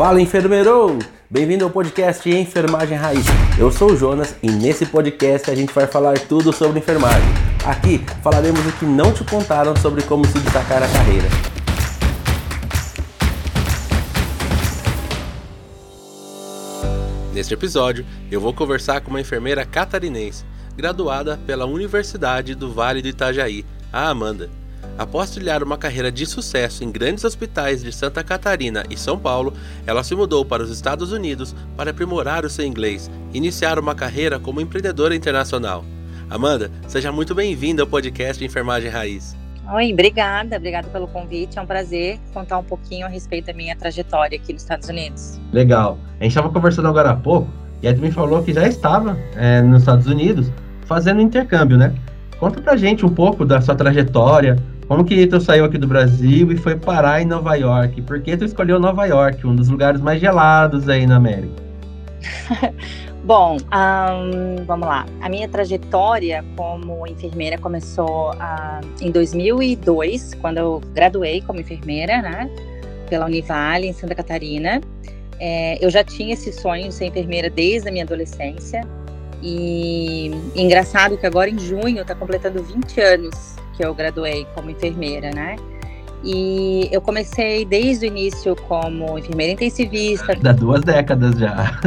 Fala enfermeiro! Bem-vindo ao podcast Enfermagem Raiz. Eu sou o Jonas e nesse podcast a gente vai falar tudo sobre enfermagem. Aqui falaremos o que não te contaram sobre como se destacar na carreira. Neste episódio, eu vou conversar com uma enfermeira catarinense, graduada pela Universidade do Vale do Itajaí, a Amanda. Após trilhar uma carreira de sucesso em grandes hospitais de Santa Catarina e São Paulo, ela se mudou para os Estados Unidos para aprimorar o seu inglês e iniciar uma carreira como empreendedora internacional. Amanda, seja muito bem-vinda ao podcast Enfermagem Raiz. Oi, obrigada, obrigada pelo convite. É um prazer contar um pouquinho a respeito da minha trajetória aqui nos Estados Unidos. Legal. A gente estava conversando agora há pouco e aí tu me falou que já estava é, nos Estados Unidos fazendo intercâmbio, né? Conta pra gente um pouco da sua trajetória, como que tu saiu aqui do Brasil e foi parar em Nova York? Por que tu escolheu Nova York, um dos lugares mais gelados aí na América? Bom, um, vamos lá. A minha trajetória como enfermeira começou uh, em 2002, quando eu graduei como enfermeira, né, pela Univale em Santa Catarina. É, eu já tinha esse sonho de ser enfermeira desde a minha adolescência. E, engraçado que agora em junho está completando 20 anos que eu graduei como enfermeira, né? E eu comecei desde o início como enfermeira intensivista. Dá duas décadas já.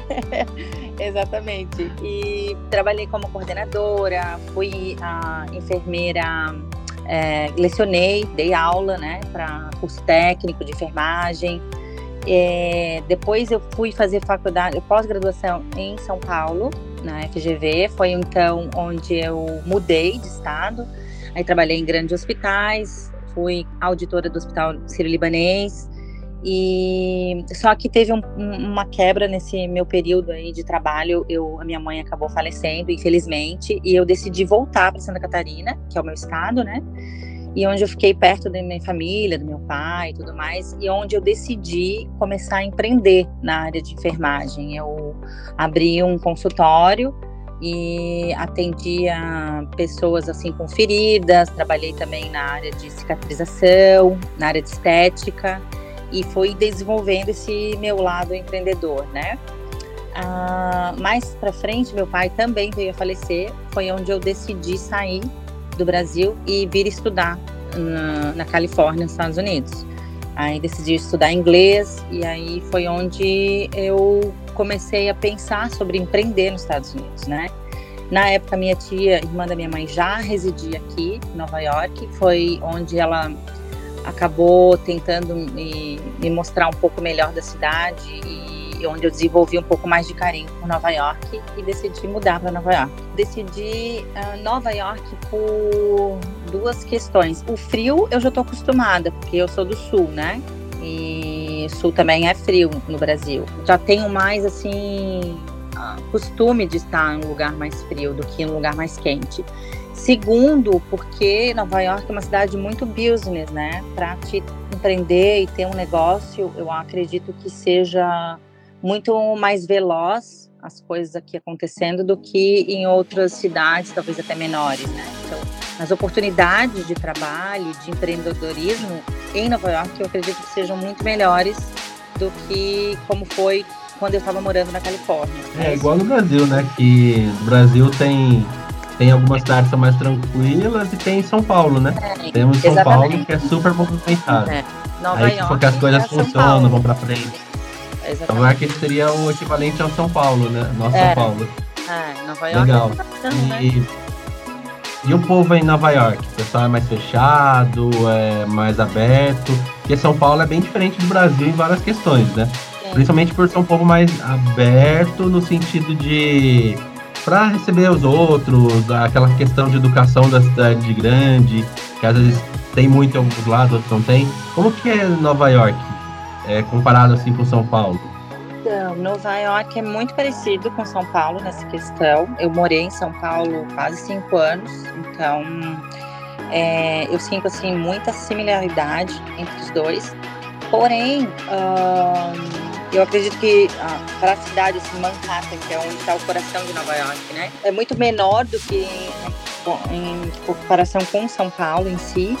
Exatamente. E trabalhei como coordenadora, fui a enfermeira, é, lecionei, dei aula, né, para curso técnico de enfermagem. É, depois eu fui fazer faculdade, pós-graduação em São Paulo, na FGV. Foi então onde eu mudei de estado Aí trabalhei em grandes hospitais, fui auditora do Hospital Sírio-Libanês, e só que teve um, uma quebra nesse meu período aí de trabalho. Eu, a minha mãe acabou falecendo, infelizmente, e eu decidi voltar para Santa Catarina, que é o meu estado, né? E onde eu fiquei perto da minha família, do meu pai e tudo mais, e onde eu decidi começar a empreender na área de enfermagem. Eu abri um consultório e atendia pessoas assim com feridas, trabalhei também na área de cicatrização, na área de estética e fui desenvolvendo esse meu lado empreendedor, né? Ah, mais para frente, meu pai também veio a falecer, foi onde eu decidi sair do Brasil e vir estudar na, na Califórnia, nos Estados Unidos. Aí decidi estudar inglês e aí foi onde eu comecei a pensar sobre empreender nos Estados Unidos, né? Na época, minha tia, irmã da minha mãe, já residia aqui, em Nova York. Foi onde ela acabou tentando me, me mostrar um pouco melhor da cidade e onde eu desenvolvi um pouco mais de carinho por Nova York e decidi mudar para Nova York. Decidi uh, Nova York por duas questões. O frio eu já estou acostumada, porque eu sou do sul, né? E sul também é frio no Brasil. Já tenho mais assim costume de estar em um lugar mais frio do que em um lugar mais quente. Segundo, porque Nova York é uma cidade muito business, né? Para te empreender e ter um negócio, eu acredito que seja muito mais veloz as coisas aqui acontecendo do que em outras cidades, talvez até menores, né? Então, as oportunidades de trabalho, de empreendedorismo em Nova York, eu acredito que sejam muito melhores do que como foi quando eu estava morando na Califórnia. É igual no Brasil, né? Que o Brasil tem tem algumas cidades que são mais tranquilas e tem São Paulo, né? É, Temos São exatamente. Paulo que é super movimentado. É. Nova Aí, York, porque as coisas é funcionam, vão para frente. Exatamente. Nova York seria o equivalente ao São Paulo, né? Nosso é. São Paulo. É, Nova York. Legal. É e, né? E o povo em Nova York? O pessoal é mais fechado, é mais aberto? Porque São Paulo é bem diferente do Brasil em várias questões, né? Principalmente por ser um povo mais aberto no sentido de para receber os outros, aquela questão de educação da cidade grande, que às vezes tem muito em alguns lados, outros não tem. Como que é Nova York, é, comparado assim com São Paulo? Então, Nova York é muito parecido com São Paulo nessa questão. Eu morei em São Paulo quase cinco anos, então é, eu sinto assim muita similaridade entre os dois. Porém, eu acredito que ah, para a cidade assim, Manhattan, que é onde está o coração de Nova York, né, é muito menor do que em, em comparação com São Paulo em si.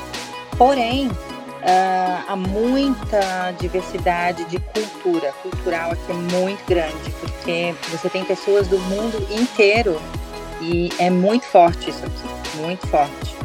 Porém, uh, há muita diversidade de cultura, cultural aqui é muito grande, porque você tem pessoas do mundo inteiro e é muito forte isso aqui, muito forte.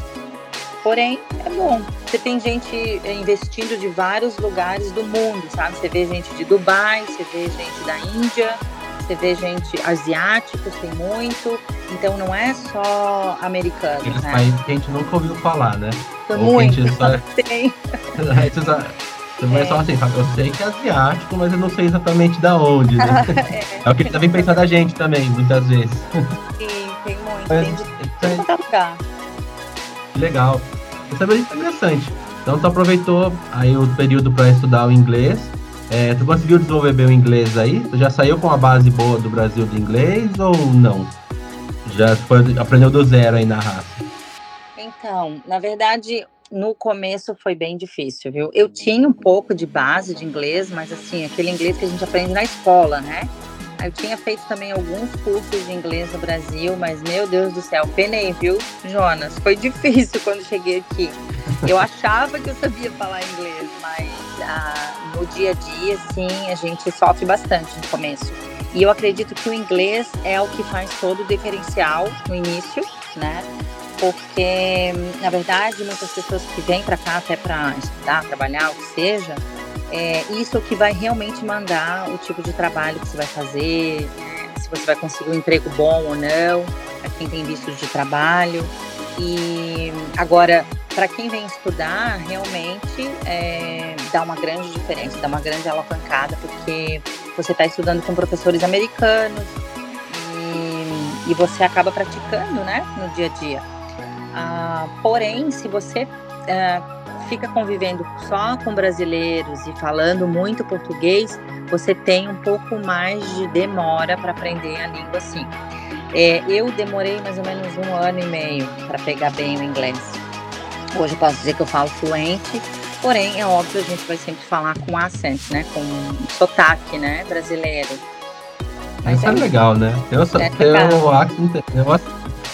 Porém, é bom. Você tem gente investindo de vários lugares do mundo, sabe? Você vê gente de Dubai, você vê gente da Índia, você vê gente asiáticos, tem muito. Então não é só americano. Aqueles né? países que a gente nunca ouviu falar, né? Tem muito. Só... Tem. Você vai é. falar assim, eu sei que é asiático, mas eu não sei exatamente da onde, né? é. é. o que ele também pensa da gente também, muitas vezes. Sim, tem muito. Mas, tem de é... lugar. Legal. Isso é bem interessante. Então tu aproveitou aí o período para estudar o inglês. É, tu conseguiu desenvolver bem o inglês aí? Tu já saiu com a base boa do Brasil de inglês ou não? Já foi, aprendeu do zero aí na raça? Então, na verdade, no começo foi bem difícil, viu? Eu tinha um pouco de base de inglês, mas assim, aquele inglês que a gente aprende na escola, né? Eu tinha feito também alguns cursos de inglês no Brasil, mas meu Deus do céu, penei, viu, Jonas? Foi difícil quando cheguei aqui. Eu achava que eu sabia falar inglês, mas ah, no dia a dia, sim, a gente sofre bastante no começo. E eu acredito que o inglês é o que faz todo o diferencial no início, né? Porque, na verdade, muitas pessoas que vêm para cá até para estudar, trabalhar, o que seja, é isso que vai realmente mandar o tipo de trabalho que você vai fazer, se você vai conseguir um emprego bom ou não, para quem tem visto de trabalho. E agora, para quem vem estudar, realmente é, dá uma grande diferença, dá uma grande alavancada, porque você está estudando com professores americanos e, e, você acaba praticando né, no dia a dia. Ah, porém, se você ah, fica convivendo só com brasileiros e falando muito português, você tem um pouco mais de demora para aprender a língua assim. É, eu demorei mais ou menos um ano e meio para pegar bem o inglês. Hoje eu posso dizer que eu falo fluente, porém é óbvio a gente vai sempre falar com acento, né, com sotaque, né, brasileiro. Mas Isso é, é legal, né? Teu, so, é accent,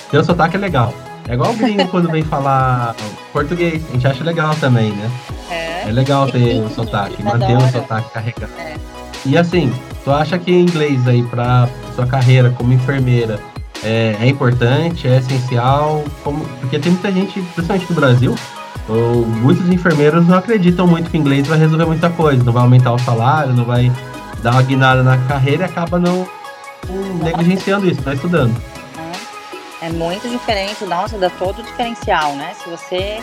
teu sotaque é legal. É igual o gringo quando vem falar português, a gente acha legal também, né? É, é legal ter o sotaque, manter o sotaque carregado. É. E assim, tu acha que inglês aí pra sua carreira como enfermeira é, é importante, é essencial? Como, porque tem muita gente, principalmente no Brasil, ou, muitos enfermeiros não acreditam muito que inglês vai resolver muita coisa, não vai aumentar o salário, não vai dar uma guinada na carreira e acaba não, não negligenciando isso, tá estudando. É muito diferente, nossa, dá todo o diferencial, né? Se você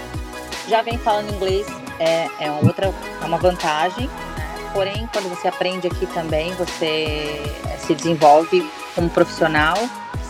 já vem falando inglês, é, é outra, é uma vantagem? Porém, quando você aprende aqui também, você se desenvolve como profissional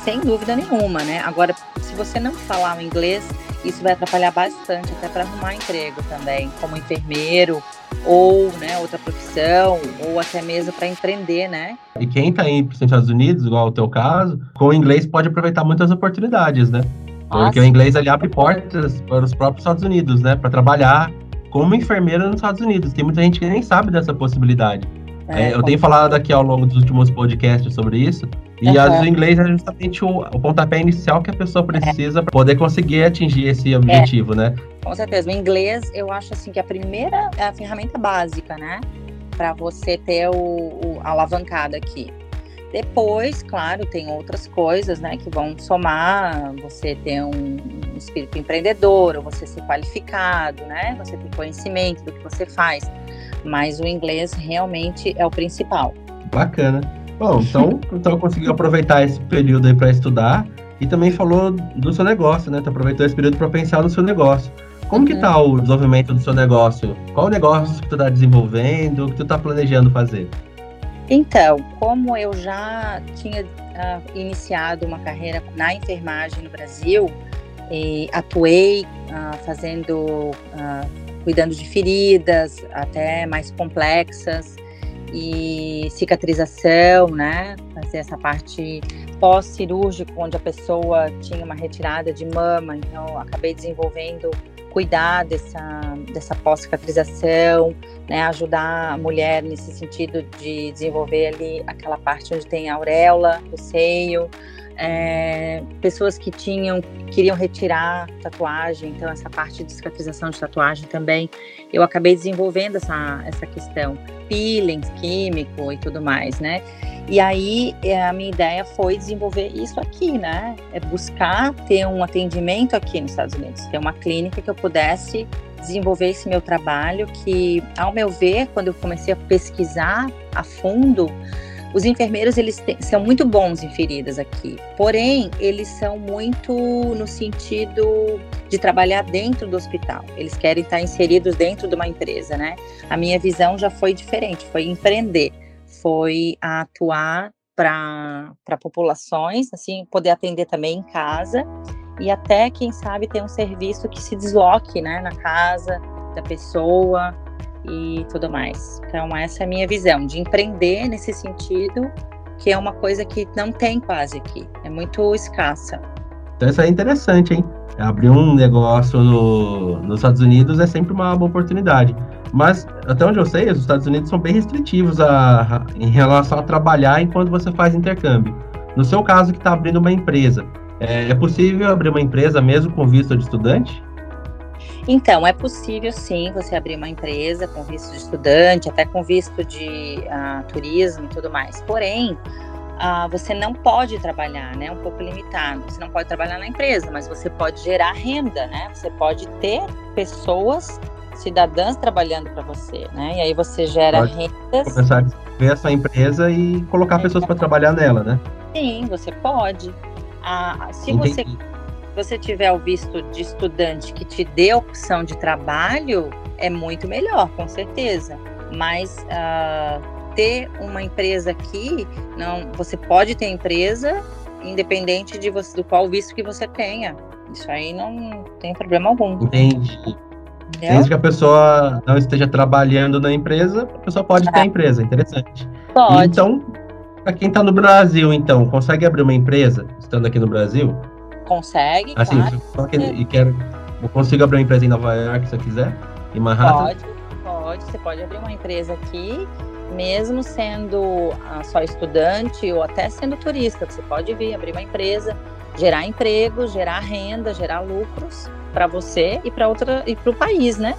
sem dúvida nenhuma, né? Agora, se você não falar o inglês, isso vai atrapalhar bastante até para arrumar emprego também, como enfermeiro ou né, outra profissão, ou até mesmo para empreender, né? E quem está aí para os Estados Unidos, igual o teu caso, com o inglês pode aproveitar muitas oportunidades, né? Porque Nossa. o inglês abre portas para os próprios Estados Unidos, né? Para trabalhar como enfermeira nos Estados Unidos. Tem muita gente que nem sabe dessa possibilidade. É, é, eu tenho falado aqui ao longo dos últimos podcasts sobre isso, e uhum. o inglês é justamente o, o, pontapé inicial que a pessoa precisa é. para poder conseguir atingir esse objetivo, é. né? Com certeza. O inglês, eu acho assim que a primeira é a ferramenta básica, né? Para você ter o, o, a alavancada aqui. Depois, claro, tem outras coisas, né, que vão somar, você ter um, um espírito empreendedor, ou você ser qualificado, né, você ter conhecimento do que você faz. Mas o inglês realmente é o principal. Bacana. Bom, então, então conseguiu aproveitar esse período aí para estudar e também falou do seu negócio, né? Tu aproveitou esse período para pensar no seu negócio. Como uhum. que tá o desenvolvimento do seu negócio? Qual o negócio que tu está desenvolvendo, o que tu está planejando fazer? Então, como eu já tinha uh, iniciado uma carreira na enfermagem no Brasil, e atuei uh, fazendo, uh, cuidando de feridas até mais complexas, e cicatrização, né? Fazer essa parte pós-cirúrgico, onde a pessoa tinha uma retirada de mama, então acabei desenvolvendo cuidar dessa, dessa pós-cicatrização, né? Ajudar a mulher nesse sentido de desenvolver ali aquela parte onde tem a auréola do seio, é, pessoas que tinham queriam retirar tatuagem, então essa parte de cicatrização de tatuagem também, eu acabei desenvolvendo essa, essa questão, peeling químico e tudo mais, né? E aí é, a minha ideia foi desenvolver isso aqui, né? É buscar ter um atendimento aqui nos Estados Unidos, ter uma clínica que eu pudesse desenvolver esse meu trabalho, que, ao meu ver, quando eu comecei a pesquisar a fundo, os enfermeiros eles são muito bons em feridas aqui, porém eles são muito no sentido de trabalhar dentro do hospital. Eles querem estar inseridos dentro de uma empresa, né? A minha visão já foi diferente, foi empreender, foi atuar para populações, assim, poder atender também em casa e até quem sabe ter um serviço que se desloque, né, na casa da pessoa e tudo mais. Então, essa é a minha visão de empreender nesse sentido, que é uma coisa que não tem quase aqui, é muito escassa. Então, isso é interessante, hein? Abrir um negócio no, nos Estados Unidos é sempre uma boa oportunidade. Mas, até onde eu sei, os Estados Unidos são bem restritivos a, a, em relação a trabalhar enquanto você faz intercâmbio. No seu caso, que está abrindo uma empresa, é, é possível abrir uma empresa mesmo com visto de estudante? Então, é possível sim você abrir uma empresa com visto de estudante, até com visto de uh, turismo e tudo mais. Porém, uh, você não pode trabalhar, né? Um pouco limitado. Você não pode trabalhar na empresa, mas você pode gerar renda, né? Você pode ter pessoas cidadãs trabalhando para você, né? E aí você gera pode rendas. Começar a ver essa empresa e colocar pessoas para trabalhar nela, né? Sim, você pode. Ah, se Entendi. você você tiver o visto de estudante que te dê opção de trabalho, é muito melhor, com certeza. Mas uh, ter uma empresa aqui, não, você pode ter empresa independente de você, do qual visto que você tenha. Isso aí não tem problema algum. Entendi. Entendeu? Desde que a pessoa não esteja trabalhando na empresa, a pessoa pode ter a empresa. Interessante. Pode. Então, para quem está no Brasil, então, consegue abrir uma empresa estando aqui no Brasil? Consegue, assim, claro. e quero, eu consigo abrir uma empresa em Nova York se eu quiser? Em Manhattan? Pode, pode. Você pode abrir uma empresa aqui, mesmo sendo ah, só estudante ou até sendo turista. Você pode vir abrir uma empresa, gerar emprego, gerar renda, gerar lucros para você e para outra e para o país, né?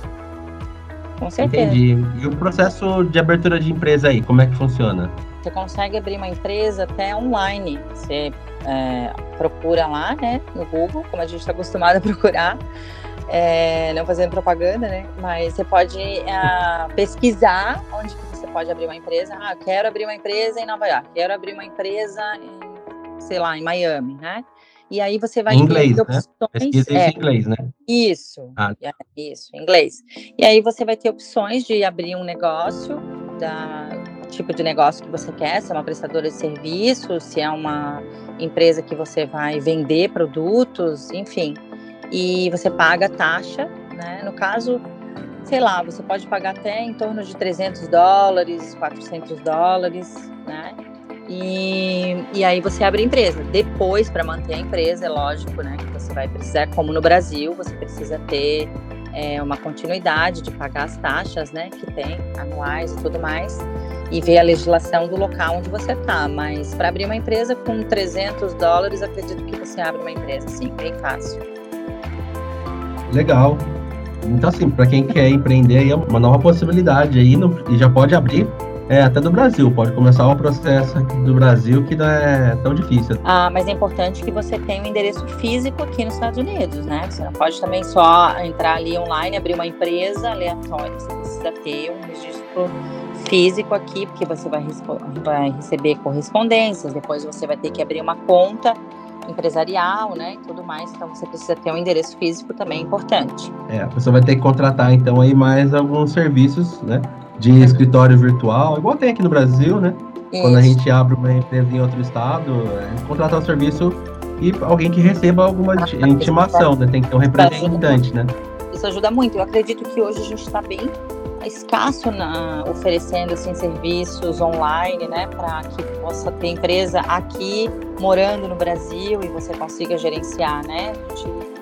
Com certeza. Entendi. E o processo de abertura de empresa aí, como é que funciona? Você consegue abrir uma empresa até online. Você é, procura lá, né, no Google, como a gente está acostumado a procurar, é, não fazendo propaganda, né, mas você pode é, pesquisar onde você pode abrir uma empresa. Ah, quero abrir uma empresa em Nova York, quero abrir uma empresa em, sei lá, em Miami, né? E aí você vai em inglês, ter opções. Né? Pesquisa é, em inglês, né? Isso, ah. isso, inglês. E aí você vai ter opções de abrir um negócio da tipo de negócio que você quer, se é uma prestadora de serviços, se é uma empresa que você vai vender produtos, enfim. E você paga taxa, né? No caso, sei lá, você pode pagar até em torno de 300 dólares, 400 dólares, né? E, e aí você abre a empresa. Depois, para manter a empresa, é lógico, né? Que você vai precisar, como no Brasil, você precisa ter é, uma continuidade de pagar as taxas, né? Que tem, anuais e tudo mais e ver a legislação do local onde você está. Mas para abrir uma empresa com 300 dólares, acredito que você abre uma empresa, sim, bem fácil. Legal. Então, assim, para quem quer empreender, é uma nova possibilidade aí, no, e já pode abrir é, até do Brasil, pode começar o processo aqui do Brasil que não é tão difícil. Ah, mas é importante que você tenha um endereço físico aqui nos Estados Unidos, né? Você não pode também só entrar ali online, abrir uma empresa aleatória, você precisa ter um registro físico aqui, porque você vai, vai receber correspondências, depois você vai ter que abrir uma conta empresarial, né, e tudo mais. Então você precisa ter um endereço físico também importante. É, a pessoa vai ter que contratar então aí mais alguns serviços, né, de escritório virtual, igual tem aqui no Brasil, né? Isso. Quando a gente abre uma empresa em outro estado, é, contratar o um serviço e alguém que receba alguma ah, intimação, né? Tem que ter um representante, né? Isso ajuda muito. Eu acredito que hoje a gente está bem escasso na, oferecendo assim, serviços online, né, para que possa ter empresa aqui morando no Brasil e você consiga gerenciar, né?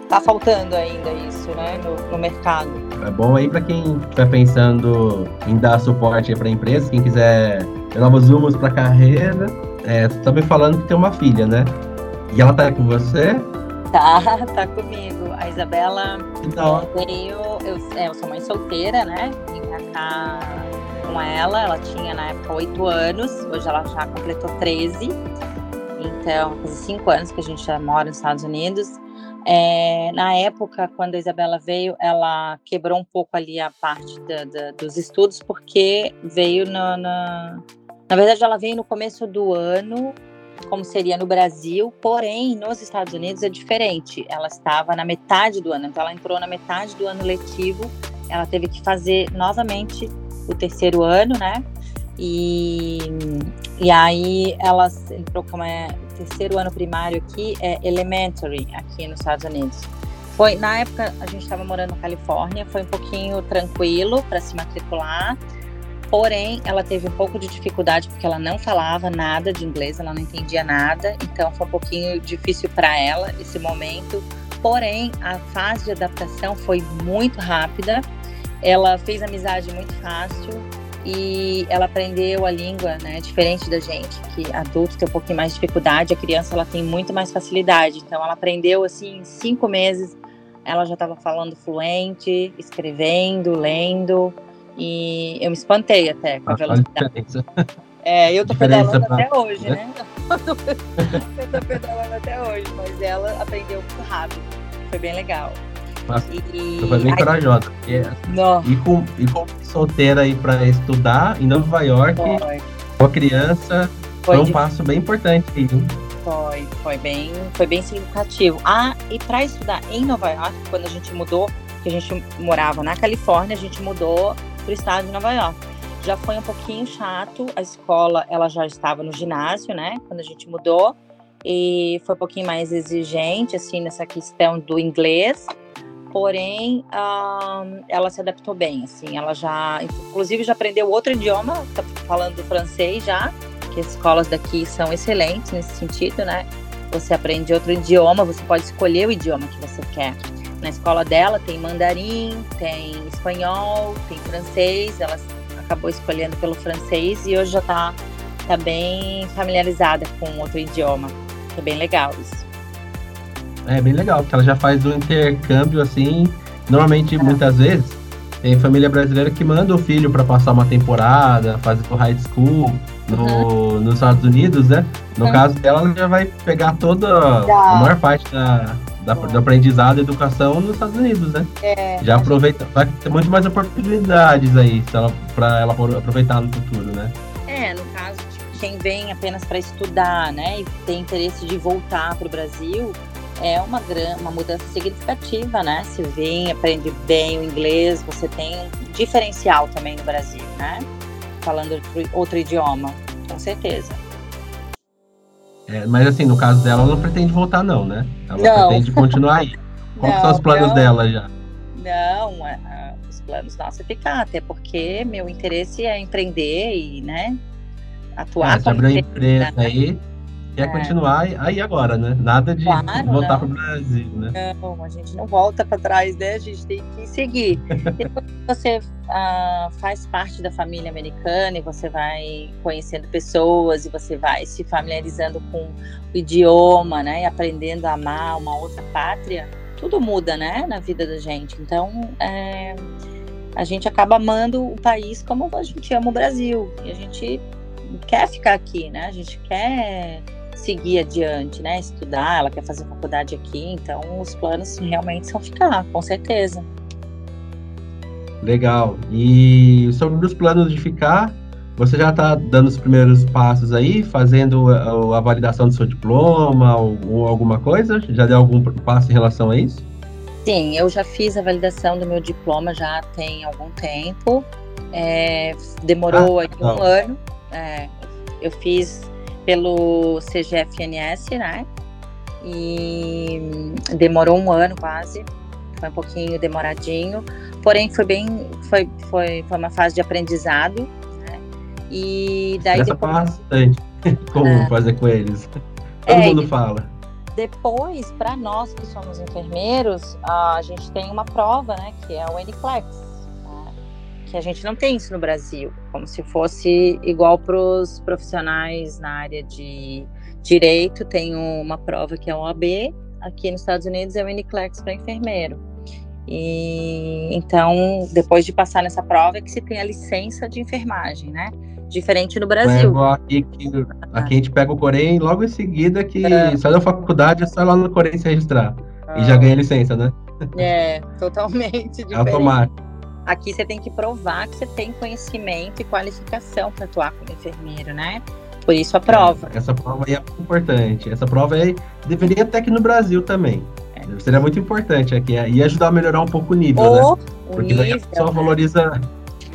Tá faltando ainda isso, né, no, no mercado. É bom aí para quem estiver pensando em dar suporte para empresa, quem quiser novos rumos para carreira. É, você tá me falando que tem uma filha, né? E ela tá com você? Tá, tá comigo. A Isabela então. veio, eu, é, eu sou mãe solteira, né? Vim pra cá com ela, ela tinha na época 8 anos, hoje ela já completou 13. Então, faz 5 anos que a gente já mora nos Estados Unidos. É, na época, quando a Isabela veio, ela quebrou um pouco ali a parte da, da, dos estudos, porque veio na, na. Na verdade, ela veio no começo do ano, como seria no Brasil, porém, nos Estados Unidos é diferente. Ela estava na metade do ano, então ela entrou na metade do ano letivo, ela teve que fazer novamente o terceiro ano, né? E, e aí ela entrou como é terceiro ano primário aqui, é elementary aqui nos Estados Unidos. Foi na época a gente estava morando na Califórnia, foi um pouquinho tranquilo para se matricular. Porém, ela teve um pouco de dificuldade porque ela não falava nada de inglês, ela não entendia nada, então foi um pouquinho difícil para ela esse momento. Porém, a fase de adaptação foi muito rápida. Ela fez amizade muito fácil, e ela aprendeu a língua, né, diferente da gente, que adulto tem um pouquinho mais de dificuldade, a criança ela tem muito mais facilidade. Então ela aprendeu assim em cinco meses, ela já estava falando fluente, escrevendo, lendo e eu me espantei até com a velocidade. É, eu tô pedalando pra... até hoje, né? eu tô pedalando até hoje, mas ela aprendeu muito rápido. Foi bem legal. E... foi bem corajosa. Porque, e, com, e com solteira aí para estudar em Nova York, foi. com a criança, foi, foi um passo bem importante aí, Foi, foi bem, foi bem significativo. Ah, e para estudar em Nova York, quando a gente mudou, que a gente morava na Califórnia, a gente mudou para o estado de Nova York. Já foi um pouquinho chato, a escola ela já estava no ginásio, né? Quando a gente mudou e foi um pouquinho mais exigente assim nessa questão do inglês porém um, ela se adaptou bem, assim, ela já, inclusive já aprendeu outro idioma, tá falando francês já, que as escolas daqui são excelentes nesse sentido, né? Você aprende outro idioma, você pode escolher o idioma que você quer. Na escola dela tem mandarim, tem espanhol, tem francês, ela acabou escolhendo pelo francês e hoje já está tá bem familiarizada com outro idioma. É bem legal isso. É bem legal, porque ela já faz o intercâmbio assim. Normalmente, é. muitas vezes, tem família brasileira que manda o filho para passar uma temporada, fazer o high school no, uhum. nos Estados Unidos, né? No uhum. caso dela, ela já vai pegar toda a maior parte da, da, do aprendizado e educação nos Estados Unidos, né? É, já aproveita, vai ter muito mais oportunidades aí para ela aproveitar no futuro, né? É, no caso, tipo, quem vem apenas para estudar, né, e tem interesse de voltar para o Brasil, é uma, uma mudança significativa, né? Se vem, aprende bem o inglês, você tem um diferencial também no Brasil, né? Falando outro, outro idioma, com certeza. É, mas assim, no caso dela, ela não pretende voltar, não, né? Ela não. pretende continuar aí. Quais são os planos não. dela já? Não, os planos nossos é ficar, até porque meu interesse é empreender e, né, atuar é, como empresa, empresa aí quer é. continuar aí agora, né? Nada de claro, voltar para o Brasil, né? Não, a gente não volta para trás, né? A gente tem que seguir. Depois você ah, faz parte da família americana e você vai conhecendo pessoas e você vai se familiarizando com o idioma, né? E aprendendo a amar uma outra pátria, tudo muda, né? Na vida da gente. Então, é, a gente acaba amando o país como a gente ama o Brasil. E a gente quer ficar aqui, né? A gente quer seguir adiante, né? Estudar, ela quer fazer faculdade aqui, então os planos realmente são ficar, com certeza. Legal. E sobre os planos de ficar, você já está dando os primeiros passos aí, fazendo a, a validação do seu diploma ou, ou, alguma coisa? Já deu algum passo em relação a isso? Sim, eu já fiz a validação do meu diploma já tem algum tempo. É, demorou ah, um ano. É, eu fiz pelo CGFNS, né? E demorou um ano quase, foi um pouquinho demoradinho, porém foi bem, foi, foi, foi uma fase de aprendizado, né? E daí Essa depois... bastante como é, fazer com eles. Todo é, mundo fala. Depois, para nós que somos enfermeiros, a gente tem uma prova, né? Que é o NCLEX que a gente não tem isso no Brasil, como se fosse igual para os profissionais na área de, Direito tem uma prova que é a OAB, aqui nos Estados Unidos é o NCLEX para enfermeiro. E então, depois de passar nessa prova, é que se tem a licença de enfermagem, né? Diferente no Brasil. É aqui, aqui, aqui a gente pega o Corém logo em seguida que é. sai da faculdade, é só lá no Corém se registrar. E já ah. ganha licença, né? É, totalmente diferente. Automático. Aqui você tem que provar que você tem conhecimento e qualificação para atuar como enfermeiro, né? Por isso a prova. É, essa prova aí é importante. Essa prova aí deveria até aqui no Brasil também. É. Seria muito importante aqui. E ajudar a melhorar um pouco o nível, o, né? Porque nível, a pessoa né? valoriza.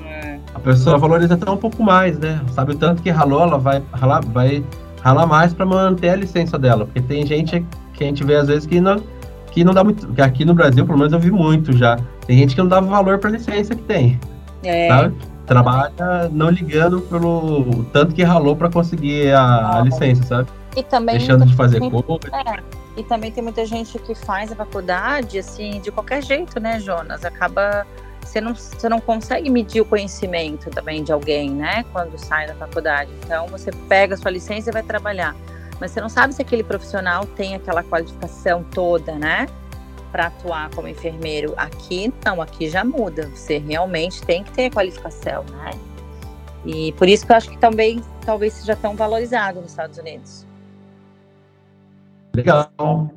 É. A pessoa valoriza até um pouco mais, né? Sabe o tanto que ralou, ela vai ralar, vai ralar mais para manter a licença dela. Porque tem gente que a gente vê às vezes que não que não dá muito. Que aqui no Brasil, pelo menos eu vi muito já. Tem gente que não dava valor para a licença que tem. É. Sabe? Trabalha não ligando pelo tanto que ralou para conseguir a, a, licença, sabe? E também deixando de fazer coisa. É. E também tem muita gente que faz a faculdade assim de qualquer jeito, né, Jonas? Acaba você não, você não consegue medir o conhecimento também de alguém, né? Quando sai da faculdade. Então você pega a sua licença e vai trabalhar mas você não sabe se aquele profissional tem aquela qualificação toda, né? Para atuar como enfermeiro. Aqui, não, aqui já muda. Você realmente tem que ter qualificação, né? E por isso que eu acho que também talvez seja tão valorizado nos Estados Unidos. Legal.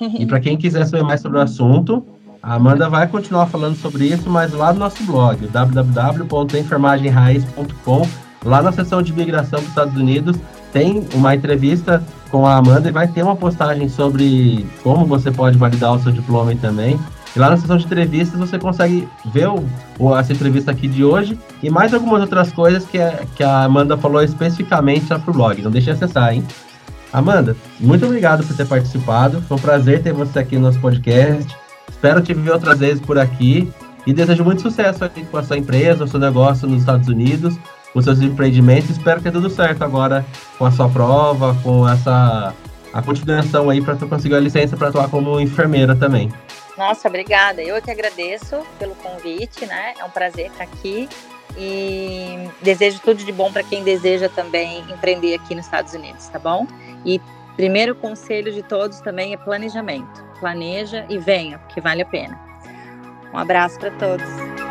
e para quem quiser saber mais sobre o assunto, a Amanda vai continuar falando sobre isso, mas lá no nosso blog, www.enfermagemraiz.com, lá na seção de migração dos Estados Unidos, tem uma entrevista com a Amanda e vai ter uma postagem sobre como você pode validar o seu diploma também. E lá na seção de entrevistas você consegue ver o, essa entrevista aqui de hoje e mais algumas outras coisas que, a, que a Amanda falou especificamente lá pro blog. Não deixe de acessar, hein? Amanda, muito obrigado por ter participado. Foi um prazer ter você aqui no nosso podcast. Espero te ver outras vezes por aqui e desejo muito sucesso aqui com a sua empresa, o seu negócio nos Estados Unidos os seus empreendimentos. Espero que dê tudo certo agora com a sua prova, com essa a continuação aí para tu conseguir a licença para atuar como enfermeira também. Nossa, obrigada. Eu que agradeço pelo convite, né? É um prazer estar aqui e desejo tudo de bom para quem deseja também empreender aqui nos Estados Unidos, tá bom? E primeiro conselho de todos também é planejamento. Planeja e venha, porque vale a pena. Um abraço para todos.